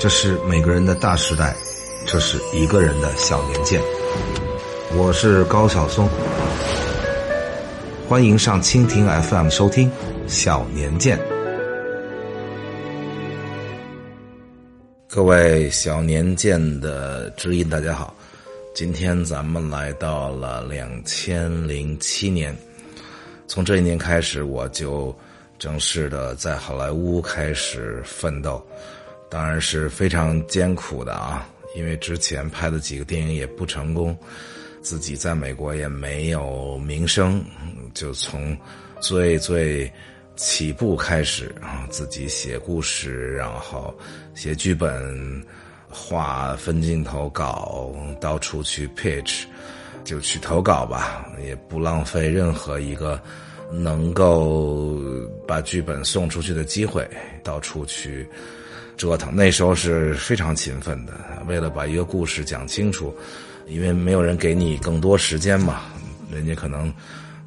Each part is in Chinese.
这是每个人的大时代，这是一个人的小年鉴。我是高晓松，欢迎上蜻蜓 FM 收听《小年鉴》。各位小年鉴的知音，大家好！今天咱们来到了两千零七年，从这一年开始，我就正式的在好莱坞开始奋斗，当然是非常艰苦的啊，因为之前拍的几个电影也不成功，自己在美国也没有名声，就从最最。起步开始啊，自己写故事，然后写剧本、画分镜头稿，到处去 pitch，就去投稿吧，也不浪费任何一个能够把剧本送出去的机会，到处去折腾。那时候是非常勤奋的，为了把一个故事讲清楚，因为没有人给你更多时间嘛，人家可能。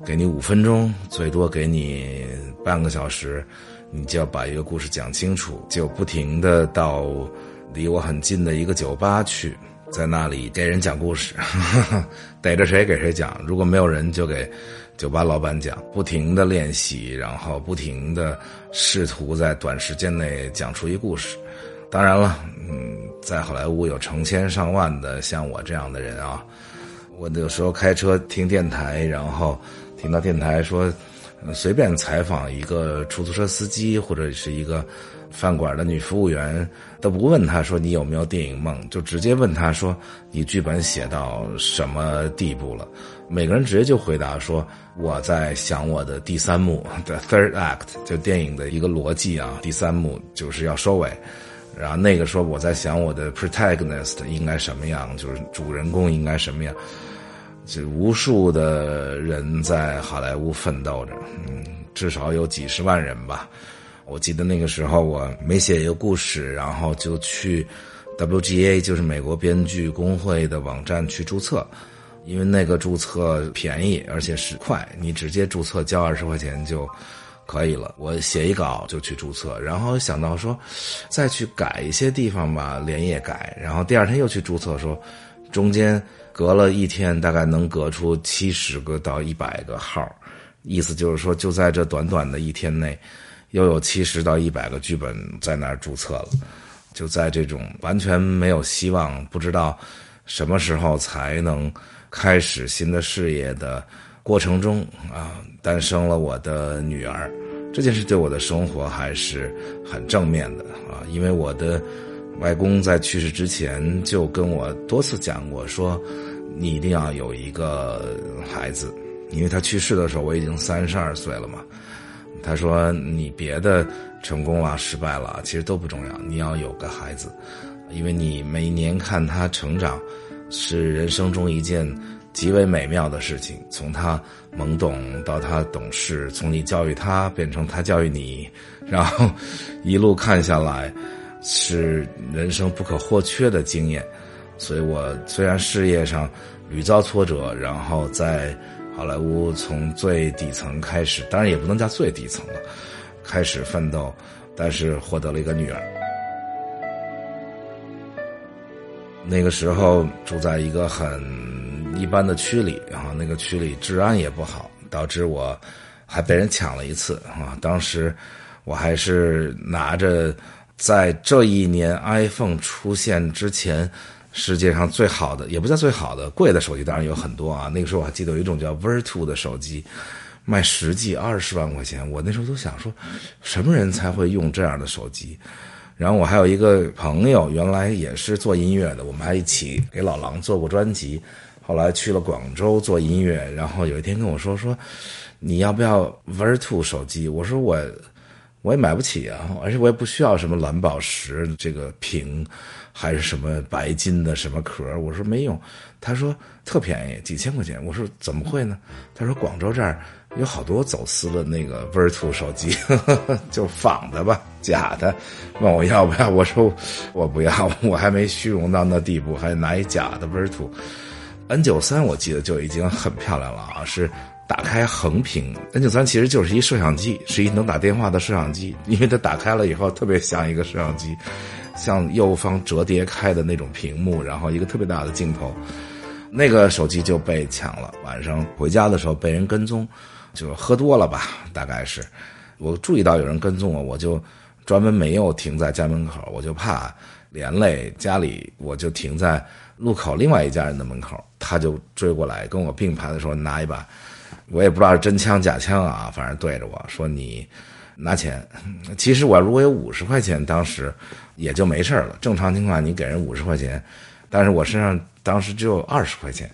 给你五分钟，最多给你半个小时，你就要把一个故事讲清楚，就不停的到离我很近的一个酒吧去，在那里给人讲故事，逮着谁给谁讲，如果没有人就给酒吧老板讲，不停的练习，然后不停的试图在短时间内讲出一故事。当然了，嗯，在好莱坞有成千上万的像我这样的人啊，我有时候开车听电台，然后。听到电台说，随便采访一个出租车司机或者是一个饭馆的女服务员，都不问他说你有没有电影梦，就直接问他说你剧本写到什么地步了？每个人直接就回答说我在想我的第三幕 的 third act，就电影的一个逻辑啊，第三幕就是要收尾。然后那个说我在想我的 protagonist 应该什么样，就是主人公应该什么样。这无数的人在好莱坞奋斗着，嗯，至少有几十万人吧。我记得那个时候，我没写一个故事，然后就去 WGA，就是美国编剧工会的网站去注册，因为那个注册便宜，而且是快，你直接注册交二十块钱就可以了。我写一稿就去注册，然后想到说再去改一些地方吧，连夜改，然后第二天又去注册，说中间。隔了一天，大概能隔出七十个到一百个号，意思就是说，就在这短短的一天内，又有七十到一百个剧本在那儿注册了。就在这种完全没有希望、不知道什么时候才能开始新的事业的过程中啊，诞生了我的女儿。这件事对我的生活还是很正面的啊，因为我的。外公在去世之前就跟我多次讲过，说你一定要有一个孩子，因为他去世的时候我已经三十二岁了嘛。他说你别的成功了、失败了，其实都不重要，你要有个孩子，因为你每年看他成长，是人生中一件极为美妙的事情。从他懵懂到他懂事，从你教育他变成他教育你，然后一路看下来。是人生不可或缺的经验，所以我虽然事业上屡遭挫折，然后在好莱坞从最底层开始，当然也不能叫最底层了，开始奋斗，但是获得了一个女儿。那个时候住在一个很一般的区里，然后那个区里治安也不好，导致我还被人抢了一次啊！当时我还是拿着。在这一年 iPhone 出现之前，世界上最好的也不叫最好的，贵的手机当然有很多啊。那个时候我还记得有一种叫 Vertu 的手机，卖十几二十万块钱。我那时候都想说，什么人才会用这样的手机？然后我还有一个朋友，原来也是做音乐的，我们还一起给老狼做过专辑。后来去了广州做音乐，然后有一天跟我说说，你要不要 Vertu 手机？我说我。我也买不起啊，而且我也不需要什么蓝宝石这个屏，还是什么白金的什么壳。我说没用，他说特便宜，几千块钱。我说怎么会呢？他说广州这儿有好多走私的那个 Vertu 手机，就仿的吧，假的。问我要不要？我说我不要，我还没虚荣到那地步，还拿一假的 Vertu。N 九三我记得就已经很漂亮了啊，是。打开横屏，N 九三其实就是一摄像机，是一能打电话的摄像机，因为它打开了以后特别像一个摄像机，向右方折叠开的那种屏幕，然后一个特别大的镜头，那个手机就被抢了。晚上回家的时候被人跟踪，就喝多了吧，大概是。我注意到有人跟踪我，我就专门没有停在家门口，我就怕连累家里，我就停在路口另外一家人的门口，他就追过来跟我并排的时候拿一把，我也不知道是真枪假枪啊，反正对着我说你。拿钱，其实我如果有五十块钱，当时也就没事了。正常情况，你给人五十块钱，但是我身上当时只有二十块钱，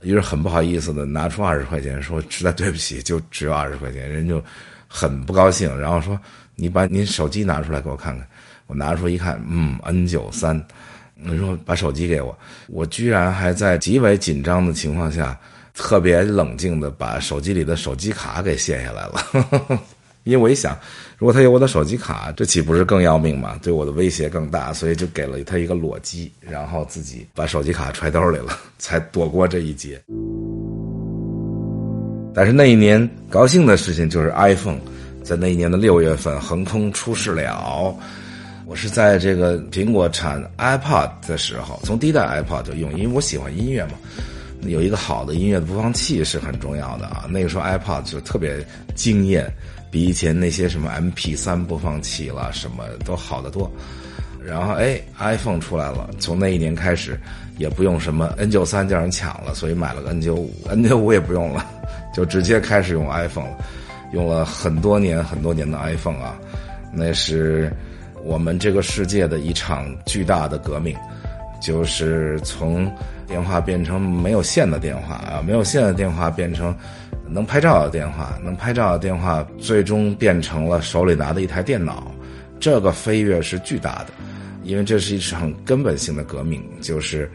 于是很不好意思的拿出二十块钱，说实在对不起，就只有二十块钱。人就很不高兴，然后说：“你把您手机拿出来给我看看。”我拿出一看，嗯，N 九三。你说把手机给我，我居然还在极为紧张的情况下，特别冷静的把手机里的手机卡给卸下来了。因为我一想，如果他有我的手机卡，这岂不是更要命吗？对我的威胁更大，所以就给了他一个裸机，然后自己把手机卡揣兜里了，才躲过这一劫。但是那一年高兴的事情就是 iPhone 在那一年的六月份横空出世了。我是在这个苹果产 iPod 的时候，从第一代 iPod 就用，因为我喜欢音乐嘛，有一个好的音乐的播放器是很重要的啊。那个时候 iPod 就特别惊艳。比以前那些什么 M P 三播放器了什么都好得多，然后哎，iPhone 出来了，从那一年开始，也不用什么 N 九三叫人抢了，所以买了个 N 九五，N 九五也不用了，就直接开始用 iPhone 了，用了很多年很多年的 iPhone 啊，那是我们这个世界的一场巨大的革命，就是从电话变成没有线的电话啊，没有线的电话变成。能拍照的电话，能拍照的电话，最终变成了手里拿的一台电脑。这个飞跃是巨大的，因为这是一场根本性的革命，就是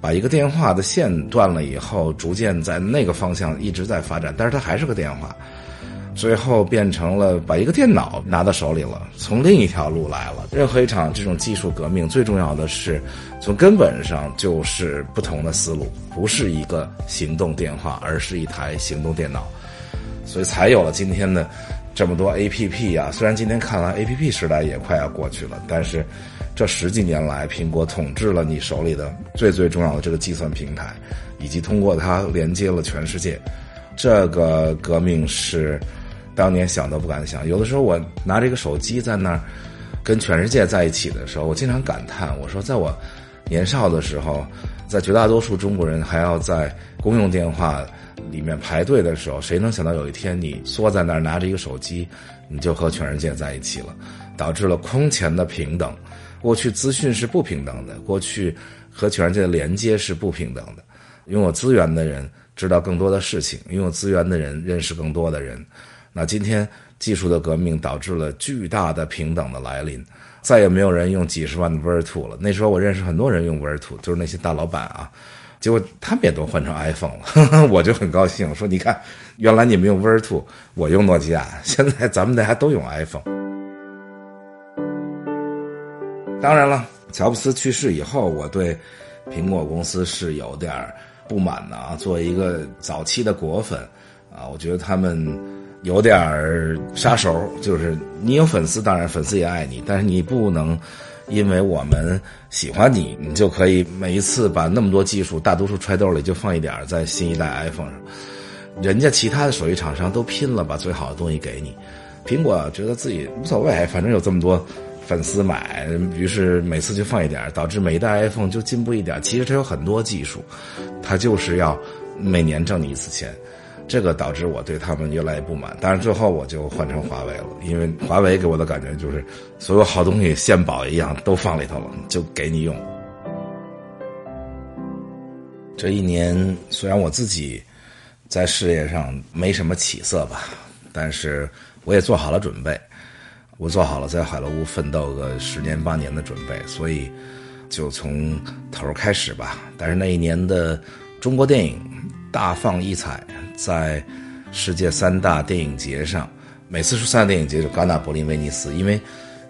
把一个电话的线断了以后，逐渐在那个方向一直在发展，但是它还是个电话。最后变成了把一个电脑拿到手里了，从另一条路来了。任何一场这种技术革命，最重要的是从根本上就是不同的思路，不是一个行动电话，而是一台行动电脑，所以才有了今天的这么多 A P P 啊。虽然今天看来 A P P 时代也快要过去了，但是这十几年来，苹果统治了你手里的最最重要的这个计算平台，以及通过它连接了全世界。这个革命是。当年想都不敢想，有的时候我拿着一个手机在那儿跟全世界在一起的时候，我经常感叹，我说在我年少的时候，在绝大多数中国人还要在公用电话里面排队的时候，谁能想到有一天你缩在那儿拿着一个手机，你就和全世界在一起了，导致了空前的平等。过去资讯是不平等的，过去和全世界的连接是不平等的，拥有资源的人知道更多的事情，拥有资源的人认识更多的人。那今天技术的革命导致了巨大的平等的来临，再也没有人用几十万的 Virtu 了。那时候我认识很多人用 Virtu，就是那些大老板啊，结果他们也都换成 iPhone 了，我就很高兴，说你看，原来你们用 Virtu，我用诺基亚，现在咱们大家都用 iPhone。当然了，乔布斯去世以后，我对苹果公司是有点不满的啊。作为一个早期的果粉啊，我觉得他们。有点儿杀手，就是你有粉丝，当然粉丝也爱你，但是你不能因为我们喜欢你，你就可以每一次把那么多技术，大多数揣兜里就放一点在新一代 iPhone 上。人家其他的手机厂商都拼了把最好的东西给你，苹果觉得自己无所谓，反正有这么多粉丝买，于是每次就放一点，导致每一代 iPhone 就进步一点。其实它有很多技术，它就是要每年挣你一次钱。这个导致我对他们越来越不满，但是最后我就换成华为了，因为华为给我的感觉就是所有好东西献宝一样都放里头了，就给你用。这一年虽然我自己在事业上没什么起色吧，但是我也做好了准备，我做好了在海螺坞奋斗个十年八年的准备，所以就从头开始吧。但是那一年的中国电影大放异彩。在世界三大电影节上，每次说三大电影节就戛纳、柏林、威尼斯，因为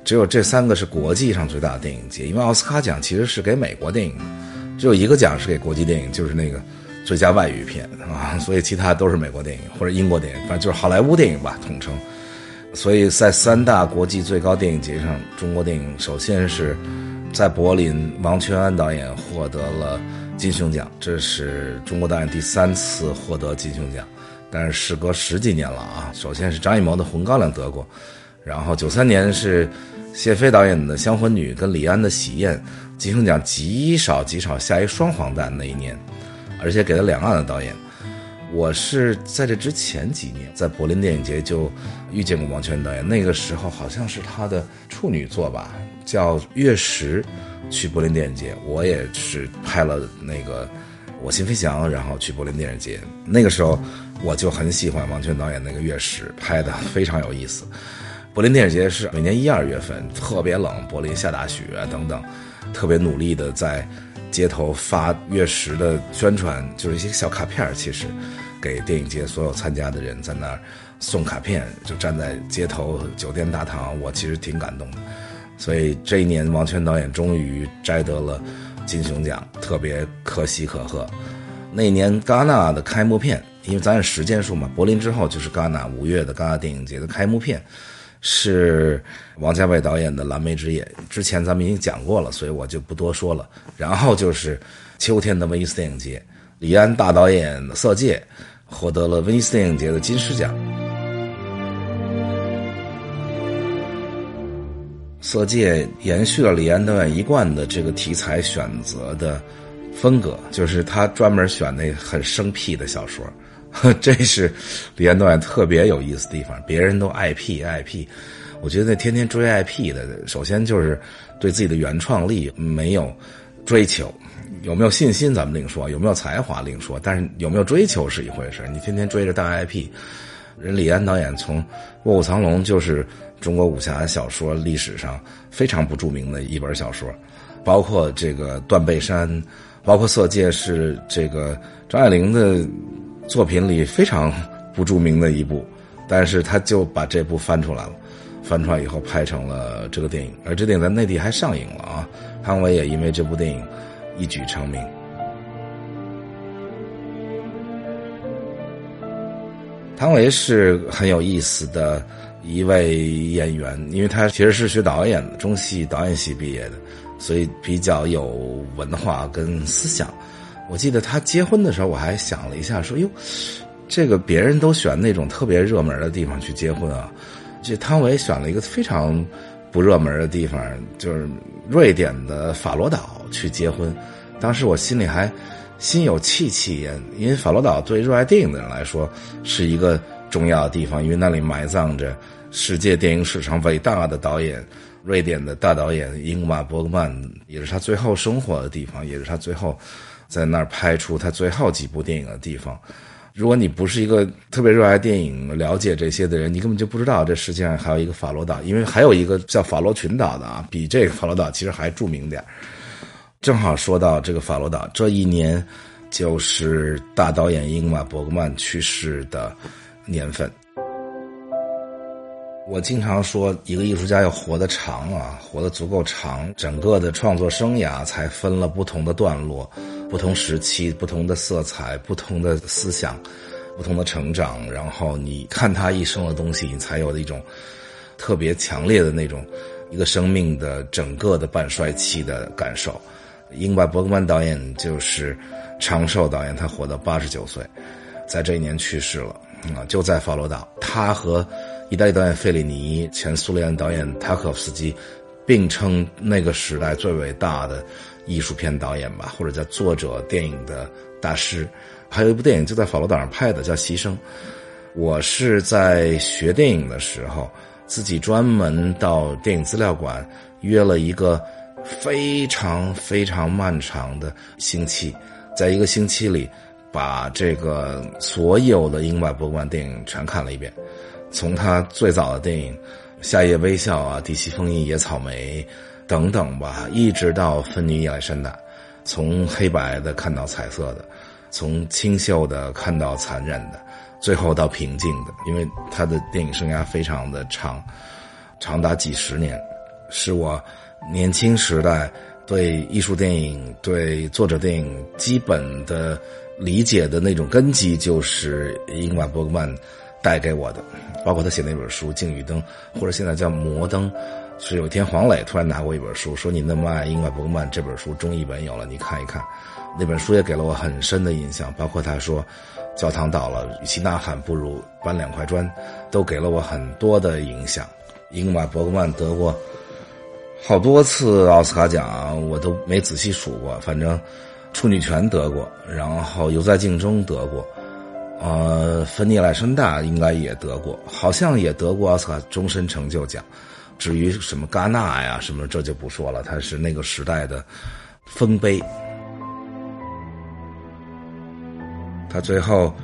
只有这三个是国际上最大的电影节。因为奥斯卡奖其实是给美国电影的，只有一个奖是给国际电影，就是那个最佳外语片啊，所以其他都是美国电影或者英国电影，反正就是好莱坞电影吧，统称。所以在三大国际最高电影节上，中国电影首先是在柏林，王全安导演获得了金熊奖，这是中国导演第三次获得金熊奖。但是时隔十几年了啊！首先是张艺谋的《红高粱》得过，然后九三年是谢飞导演的《香魂女》跟李安的《喜宴》，金熊奖极少极少下一双黄蛋那一年，而且给了两岸的导演。我是在这之前几年在柏林电影节就遇见过王全导演，那个时候好像是他的处女作吧，叫《月食》，去柏林电影节，我也是拍了那个《我心飞翔》，然后去柏林电影节，那个时候我就很喜欢王全导演那个《月食》，拍的非常有意思。柏林电影节是每年一二月份，特别冷，柏林下大雪等等，特别努力的在街头发《月食》的宣传，就是一些小卡片其实。给电影节所有参加的人在那儿送卡片，就站在街头酒店大堂，我其实挺感动的。所以这一年，王全导演终于摘得了金熊奖，特别可喜可贺。那年戛纳的开幕片，因为咱是时间数嘛，柏林之后就是戛纳，五月的戛纳电影节的开幕片是王家卫导演的《蓝莓之夜》，之前咱们已经讲过了，所以我就不多说了。然后就是秋天的威尼斯电影节，李安大导演《色戒》。获得了威尼斯电影节的金狮奖，《色戒》延续了李安导演一贯的这个题材选择的风格，就是他专门选那很生僻的小说，这是李安导演特别有意思的地方。别人都爱 P 爱 P，我觉得那天天追 IP 的，首先就是对自己的原创力没有追求。有没有信心咱们另说，有没有才华另说，但是有没有追求是一回事。你天天追着大 IP，人李安导演从《卧虎藏龙》就是中国武侠小说历史上非常不著名的一本小说，包括这个《断背山》，包括《色戒》是这个张爱玲的作品里非常不著名的一部，但是他就把这部翻出来了，翻出来以后拍成了这个电影，而这电影在内地还上映了啊。汤唯也因为这部电影。一举成名。汤唯是很有意思的一位演员，因为他其实是学导演的，中戏导演系毕业的，所以比较有文化跟思想。我记得他结婚的时候，我还想了一下，说：“哟，这个别人都选那种特别热门的地方去结婚啊，这汤唯选了一个非常不热门的地方，就是瑞典的法罗岛。”去结婚，当时我心里还心有戚戚焉，因为法罗岛对热爱电影的人来说是一个重要的地方，因为那里埋葬着世界电影史上伟大的导演，瑞典的大导演英格玛·伯格曼，也是他最后生活的地方，也是他最后在那儿拍出他最后几部电影的地方。如果你不是一个特别热爱电影、了解这些的人，你根本就不知道这世界上还有一个法罗岛，因为还有一个叫法罗群岛的啊，比这个法罗岛其实还著名点正好说到这个法罗岛，这一年就是大导演英格玛·伯格曼去世的年份。我经常说，一个艺术家要活得长啊，活得足够长，整个的创作生涯才分了不同的段落、不同时期、不同的色彩、不同的思想、不同的成长，然后你看他一生的东西，你才有的一种特别强烈的那种一个生命的整个的半衰期的感受。英巴伯格曼导演就是长寿导演，他活到八十九岁，在这一年去世了啊！就在法罗岛，他和意大利导演费里尼、前苏联导演塔可夫斯基并称那个时代最伟大的艺术片导演吧，或者叫作者电影的大师。还有一部电影就在法罗岛上拍的，叫《牺牲》。我是在学电影的时候，自己专门到电影资料馆约了一个。非常非常漫长的星期，在一个星期里，把这个所有的英外博物馆电影全看了一遍，从他最早的电影《夏夜微笑》啊，《第七封印》《野草莓》等等吧，一直到《芬尼亚历山大》，从黑白的看到彩色的，从清秀的看到残忍的，最后到平静的，因为他的电影生涯非常的长，长达几十年，是我。年轻时代对艺术电影、对作者电影基本的理解的那种根基，就是英玛·伯格曼带给我的。包括他写那本书《镜与灯》，或者现在叫《摩登》，是有一天黄磊突然拿过一本书，说你那么爱英玛伯格曼这本书中译本有了，你看一看。那本书也给了我很深的印象，包括他说，教堂倒了，与其呐喊，不如搬两块砖，都给了我很多的影响。英玛伯格曼得过好多次奥斯卡奖，我都没仔细数过，反正处女泉得过，然后犹在镜中得过，呃，芬尼·莱申大应该也得过，好像也得过奥斯卡终身成就奖。至于什么戛纳呀，什么这就不说了，他是那个时代的丰碑。他最后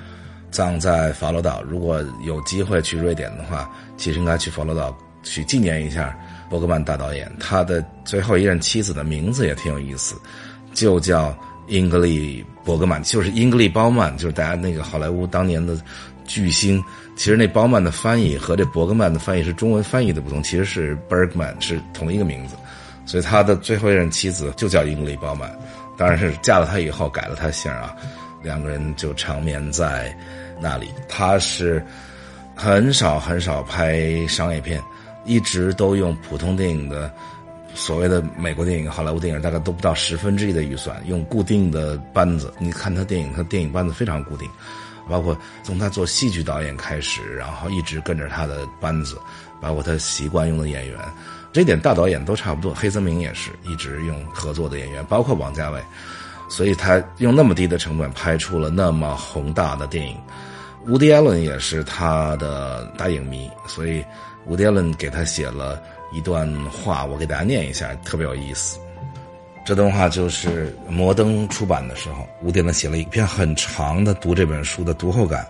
葬在法罗岛。如果有机会去瑞典的话，其实应该去法罗岛去纪念一下伯格曼大导演。他的最后一任妻子的名字也挺有意思，就叫英格丽·伯格曼，就是英格丽·褒曼，就是大家那个好莱坞当年的巨星。其实那褒曼的翻译和这伯格曼的翻译是中文翻译的不同，其实是 Bergman 是同一个名字，所以他的最后一任妻子就叫英格丽·褒曼，当然是嫁了他以后改了他姓啊。两个人就长眠在那里。他是很少很少拍商业片，一直都用普通电影的所谓的美国电影、好莱坞电影，大概都不到十分之一的预算，用固定的班子。你看他电影，他电影班子非常固定，包括从他做戏剧导演开始，然后一直跟着他的班子，包括他习惯用的演员，这点大导演都差不多。黑泽明也是一直用合作的演员，包括王家卫。所以他用那么低的成本拍出了那么宏大的电影，伍迪·艾伦也是他的大影迷，所以伍迪·艾伦给他写了一段话，我给大家念一下，特别有意思。这段话就是摩登出版的时候，吴迪·艾伦写了一篇很长的读这本书的读后感，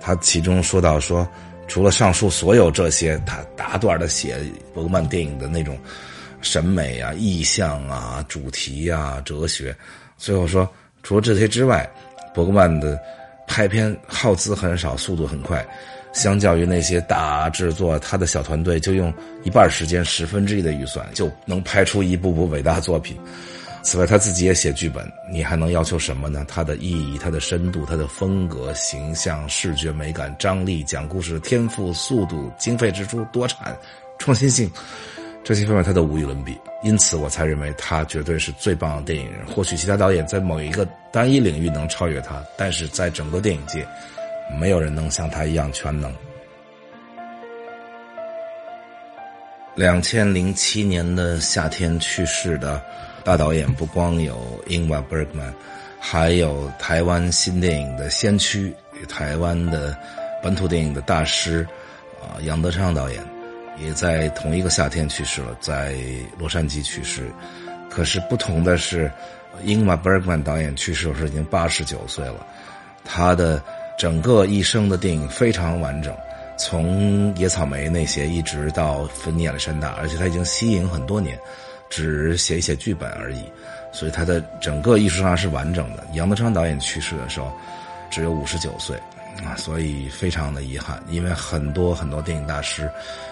他其中说到说，除了上述所有这些，他大段的写伯格曼电影的那种审美啊、意象啊、主题啊、哲学。最后说，除了这些之外，伯格曼的拍片耗资很少，速度很快。相较于那些大制作，他的小团队就用一半时间、十分之一的预算就能拍出一部部伟大作品。此外，他自己也写剧本，你还能要求什么呢？他的意义、他的深度、他的风格、形象、视觉美感、张力、讲故事的天赋、速度、经费支出、多产、创新性。这些方面他都无与伦比，因此我才认为他绝对是最棒的电影人。或许其他导演在某一个单一领域能超越他，但是在整个电影界，没有人能像他一样全能。两千零七年的夏天去世的大导演不光有英瓦·伯格曼，还有台湾新电影的先驱，台湾的本土电影的大师啊，杨德昌导演。也在同一个夏天去世了，在洛杉矶去世。可是不同的是，英玛·伯格曼导演去世的时候已经八十九岁了。他的整个一生的电影非常完整，从《野草莓》那些一直到《芬尼亚历山大》，而且他已经息影很多年，只写一写剧本而已。所以他的整个艺术上是完整的。杨德昌导演去世的时候，只有五十九岁。啊，所以非常的遗憾，因为很多很多电影大师，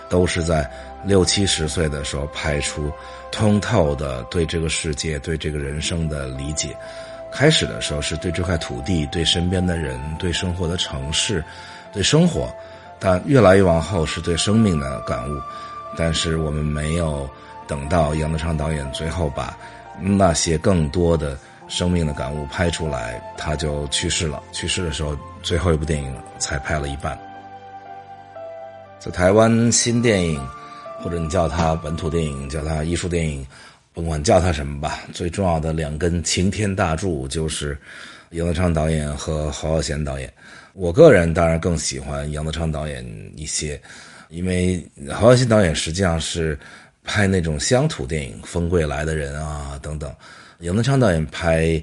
都是在六七十岁的时候拍出通透的对这个世界、对这个人生的理解。开始的时候是对这块土地、对身边的人、对生活的城市、对生活，但越来越往后是对生命的感悟。但是我们没有等到杨德昌导演最后把那些更多的。生命的感悟拍出来，他就去世了。去世的时候，最后一部电影才拍了一半。在台湾新电影，或者你叫它本土电影，叫它艺术电影，甭管叫它什么吧。最重要的两根擎天大柱就是杨德昌导演和侯孝贤导演。我个人当然更喜欢杨德昌导演一些，因为侯孝贤导演实际上是拍那种乡土电影，《风归来的人》啊等等。杨德昌导演拍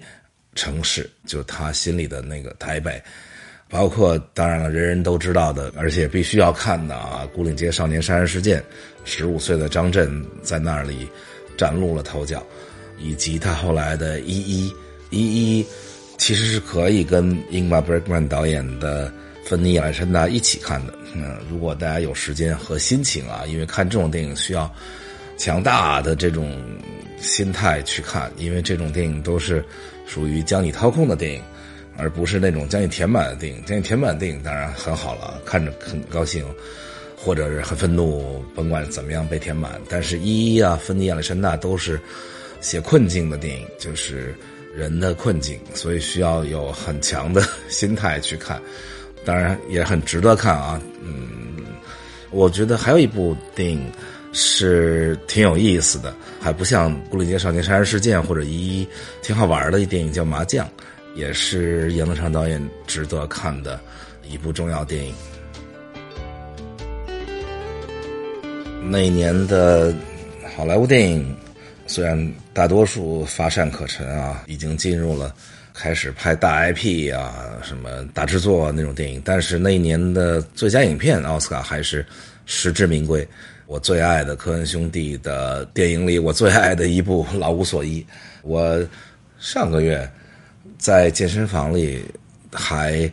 城市，就他心里的那个台北，包括当然了，人人都知道的，而且必须要看的啊，《牯岭街少年杀人事件》，十五岁的张震在那里崭露了头角，以及他后来的《一一一一》，其实是可以跟英格玛·伯格曼导演的《芬尼亚历山大》一起看的。嗯，如果大家有时间和心情啊，因为看这种电影需要强大的这种。心态去看，因为这种电影都是属于将你掏空的电影，而不是那种将你填满的电影。将你填满的电影当然很好了，看着很高兴，或者是很愤怒，甭管怎么样被填满。但是《一一》啊，《芬尼亚历山大》都是写困境的电影，就是人的困境，所以需要有很强的心态去看。当然也很值得看啊，嗯，我觉得还有一部电影是挺有意思的，还不像《古里街少年杀人事件》或者《一一》，挺好玩的一电影叫《麻将》，也是杨德昌导演值得看的一部重要电影。那一年的好莱坞电影，虽然大多数乏善可陈啊，已经进入了。开始拍大 IP 啊，什么大制作那种电影，但是那一年的最佳影片奥斯卡还是实至名归。我最爱的科恩兄弟的电影里，我最爱的一部《老无所依》。我上个月在健身房里还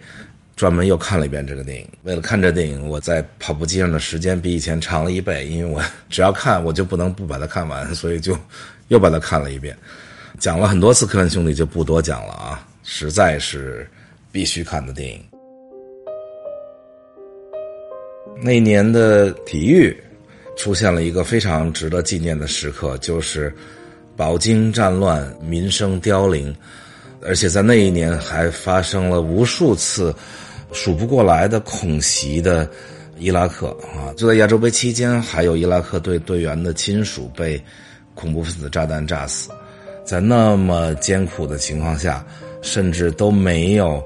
专门又看了一遍这个电影。为了看这电影，我在跑步机上的时间比以前长了一倍，因为我只要看，我就不能不把它看完，所以就又把它看了一遍。讲了很多次《科恩兄弟》，就不多讲了啊！实在是必须看的电影。那一年的体育出现了一个非常值得纪念的时刻，就是饱经战乱、民生凋零，而且在那一年还发生了无数次数不过来的恐袭的伊拉克啊！就在亚洲杯期间，还有伊拉克队队员的亲属被恐怖分子炸弹炸死。在那么艰苦的情况下，甚至都没有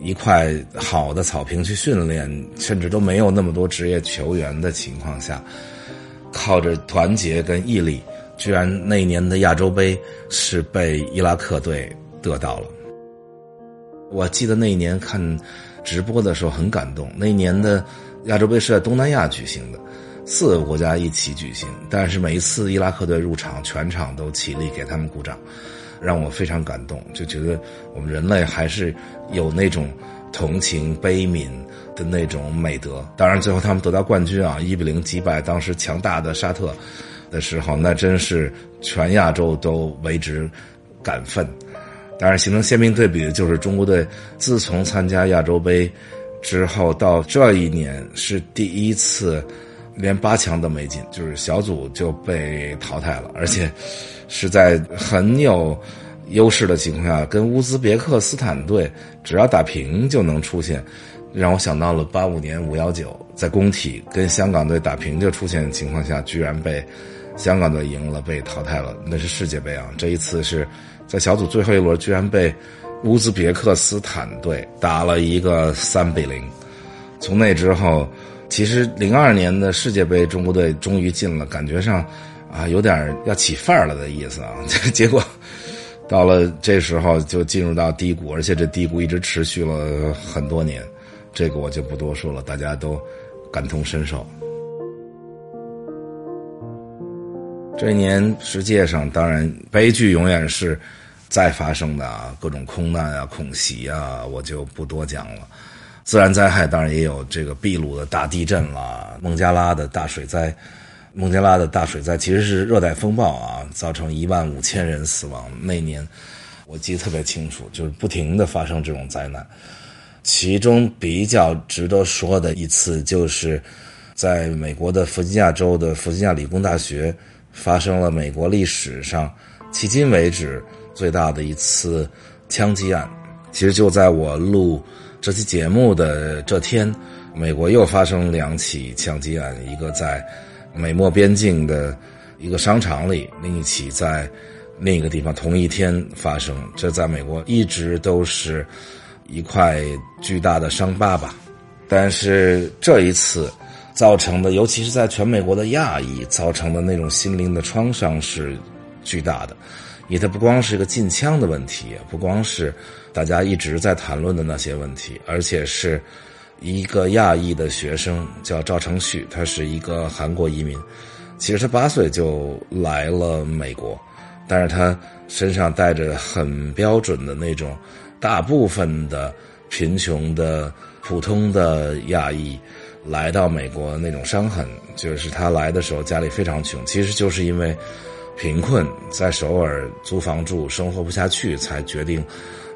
一块好的草坪去训练，甚至都没有那么多职业球员的情况下，靠着团结跟毅力，居然那一年的亚洲杯是被伊拉克队得到了。我记得那一年看直播的时候很感动。那一年的亚洲杯是在东南亚举行的。四个国家一起举行，但是每一次伊拉克队入场，全场都起立给他们鼓掌，让我非常感动，就觉得我们人类还是有那种同情悲悯的那种美德。当然，最后他们得到冠军啊，一比零击败当时强大的沙特的时候，那真是全亚洲都为之感奋。当然，形成鲜明对比的就是中国队自从参加亚洲杯之后，到这一年是第一次。连八强都没进，就是小组就被淘汰了，而且是在很有优势的情况下，跟乌兹别克斯坦队只要打平就能出现，让我想到了八五年五幺九在工体跟香港队打平就出现的情况下，居然被香港队赢了，被淘汰了。那是世界杯啊！这一次是在小组最后一轮，居然被乌兹别克斯坦队打了一个三比零。从那之后。其实零二年的世界杯，中国队终于进了，感觉上，啊，有点要起范儿了的意思啊。结果到了这时候就进入到低谷，而且这低谷一直持续了很多年，这个我就不多说了，大家都感同身受。这一年世界上当然悲剧永远是在发生的啊，各种空难啊、恐袭啊，我就不多讲了。自然灾害当然也有这个秘鲁的大地震啦，孟加拉的大水灾。孟加拉的大水灾其实是热带风暴啊，造成一万五千人死亡。那年我记得特别清楚，就是不停的发生这种灾难。其中比较值得说的一次，就是在美国的弗吉尼亚州的弗吉尼亚理工大学发生了美国历史上迄今为止最大的一次枪击案。其实就在我录。这期节目的这天，美国又发生两起枪击案，一个在美墨边境的一个商场里，另一起在另一个地方，同一天发生。这在美国一直都是一块巨大的伤疤吧。但是这一次造成的，尤其是在全美国的亚裔造成的那种心灵的创伤是巨大的。因为它不光是一个禁枪的问题，不光是大家一直在谈论的那些问题，而且是一个亚裔的学生叫赵成旭，他是一个韩国移民。其实他八岁就来了美国，但是他身上带着很标准的那种大部分的贫穷的普通的亚裔来到美国那种伤痕，就是他来的时候家里非常穷，其实就是因为。贫困在首尔租房住，生活不下去，才决定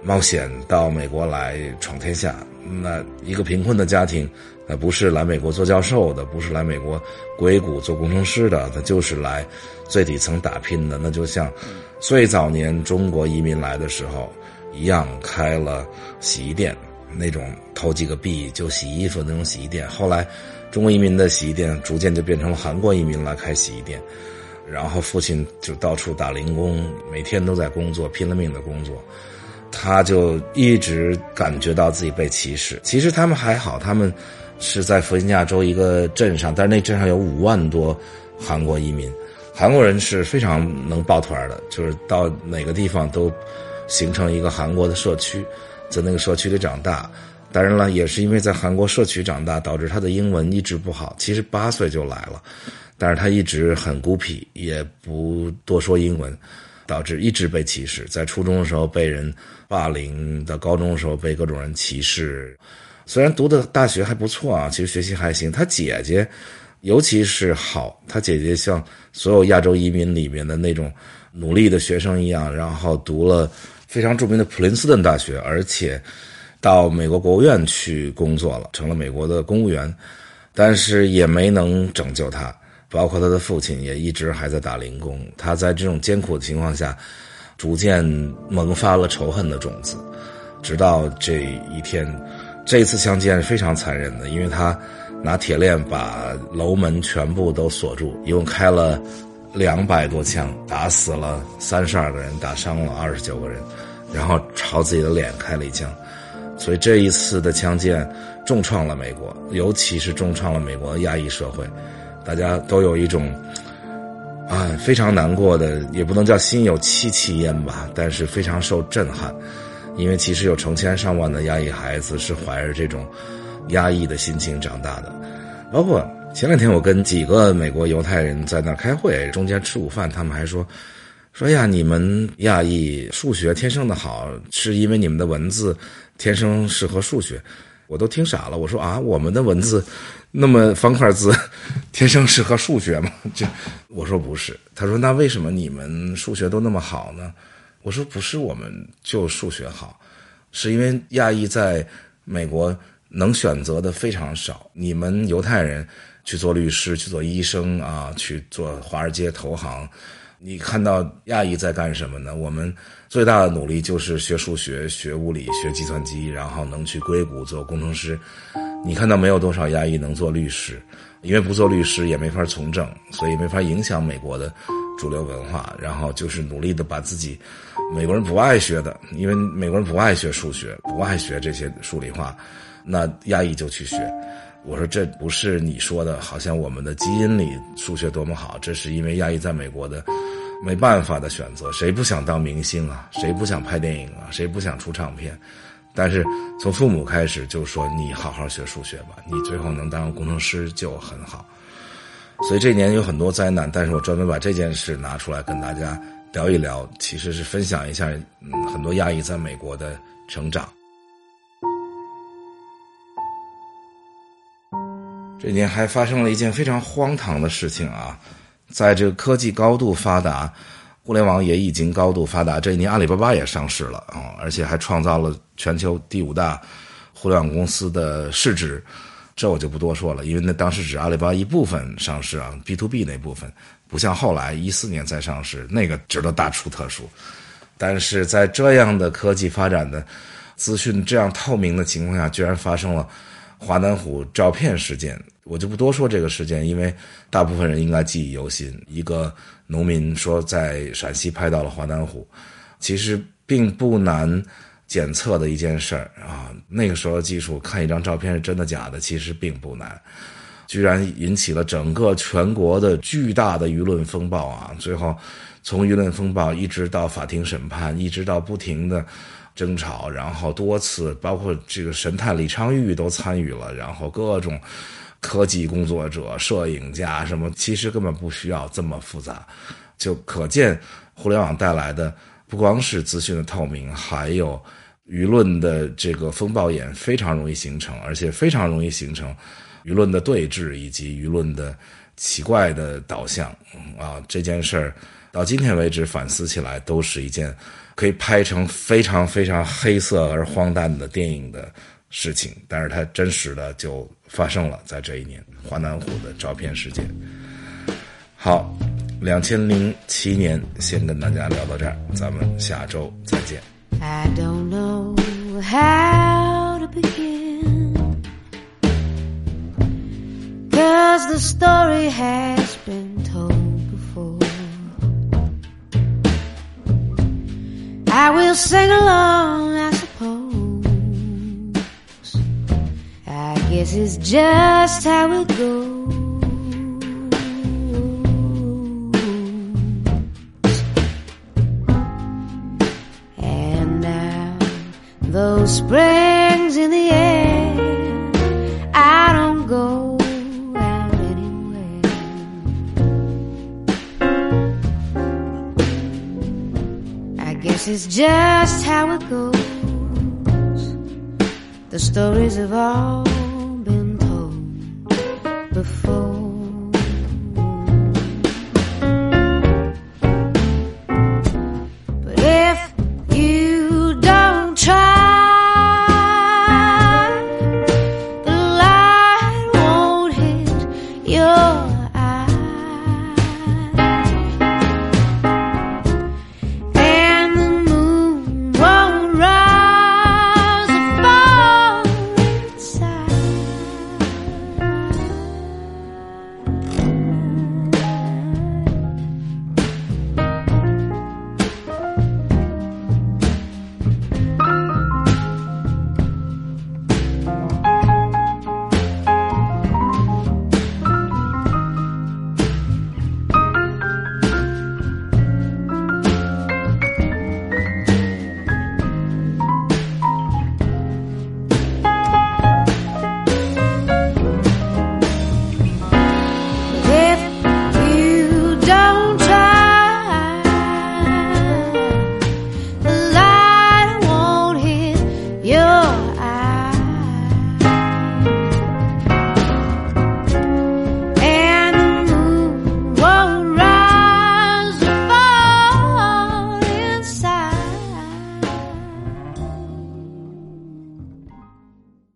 冒险到美国来闯天下。那一个贫困的家庭呃，不是来美国做教授的，不是来美国硅谷做工程师的，他就是来最底层打拼的。那就像最早年中国移民来的时候一样，开了洗衣店，那种投几个币就洗衣服那种洗衣店。后来，中国移民的洗衣店逐渐就变成了韩国移民来开洗衣店，然后父亲就到处打零工，每天都在工作，拼了命的工作。他就一直感觉到自己被歧视。其实他们还好，他们。是在弗吉尼亚州一个镇上，但是那镇上有五万多韩国移民。韩国人是非常能抱团的，就是到哪个地方都形成一个韩国的社区，在那个社区里长大。当然了，也是因为在韩国社区长大，导致他的英文一直不好。其实八岁就来了，但是他一直很孤僻，也不多说英文，导致一直被歧视。在初中的时候被人霸凌，到高中的时候被各种人歧视。虽然读的大学还不错啊，其实学习还行。他姐姐，尤其是好，他姐姐像所有亚洲移民里面的那种努力的学生一样，然后读了非常著名的普林斯顿大学，而且到美国国务院去工作了，成了美国的公务员，但是也没能拯救他。包括他的父亲也一直还在打零工。他在这种艰苦的情况下，逐渐萌发了仇恨的种子，直到这一天。这次枪击案非常残忍的，因为他拿铁链把楼门全部都锁住，一共开了两百多枪，打死了三十二个人，打伤了二十九个人，然后朝自己的脸开了一枪。所以这一次的枪击重创了美国，尤其是重创了美国的亚裔社会，大家都有一种啊非常难过的，也不能叫心有戚戚焉吧，但是非常受震撼。因为其实有成千上万的亚裔孩子是怀着这种压抑的心情长大的，包括前两天我跟几个美国犹太人在那开会，中间吃午饭，他们还说说呀，你们亚裔数学天生的好，是因为你们的文字天生适合数学，我都听傻了。我说啊，我们的文字那么方块字，天生适合数学吗？就我说不是。他说那为什么你们数学都那么好呢？我说不是，我们就数学好，是因为亚裔在美国能选择的非常少。你们犹太人去做律师、去做医生啊，去做华尔街投行，你看到亚裔在干什么呢？我们最大的努力就是学数学、学物理、学计算机，然后能去硅谷做工程师。你看到没有多少亚裔能做律师，因为不做律师也没法从政，所以没法影响美国的。主流文化，然后就是努力的把自己，美国人不爱学的，因为美国人不爱学数学，不爱学这些数理化，那亚裔就去学。我说这不是你说的，好像我们的基因里数学多么好，这是因为亚裔在美国的没办法的选择。谁不想当明星啊？谁不想拍电影啊？谁不想出唱片？但是从父母开始就说你好好学数学吧，你最后能当工程师就很好。所以这年有很多灾难，但是我专门把这件事拿出来跟大家聊一聊，其实是分享一下嗯很多亚裔在美国的成长。这一年还发生了一件非常荒唐的事情啊，在这个科技高度发达，互联网也已经高度发达，这一年阿里巴巴也上市了啊，而且还创造了全球第五大互联网公司的市值。这我就不多说了，因为那当时只阿里巴巴一部分上市啊，B to B 那部分，不像后来一四年再上市，那个值得大出特殊。但是在这样的科技发展的资讯这样透明的情况下，居然发生了华南虎照片事件，我就不多说这个事件，因为大部分人应该记忆犹新。一个农民说在陕西拍到了华南虎，其实并不难。检测的一件事儿啊，那个时候技术看一张照片是真的假的，其实并不难，居然引起了整个全国的巨大的舆论风暴啊！最后，从舆论风暴一直到法庭审判，一直到不停的争吵，然后多次包括这个神探李昌钰都参与了，然后各种科技工作者、摄影家什么，其实根本不需要这么复杂，就可见互联网带来的。不光是资讯的透明，还有舆论的这个风暴眼非常容易形成，而且非常容易形成舆论的对峙以及舆论的奇怪的导向啊！这件事儿到今天为止反思起来，都是一件可以拍成非常非常黑色而荒诞的电影的事情，但是它真实的就发生了在这一年华南虎的照片事件。好，两千零七年先跟大家聊到这儿，咱们下周再见。I don't know how to begin. Cause the story has been told I will sing along, I suppose. I guess it's just how it goes. Just how it goes. The stories of all.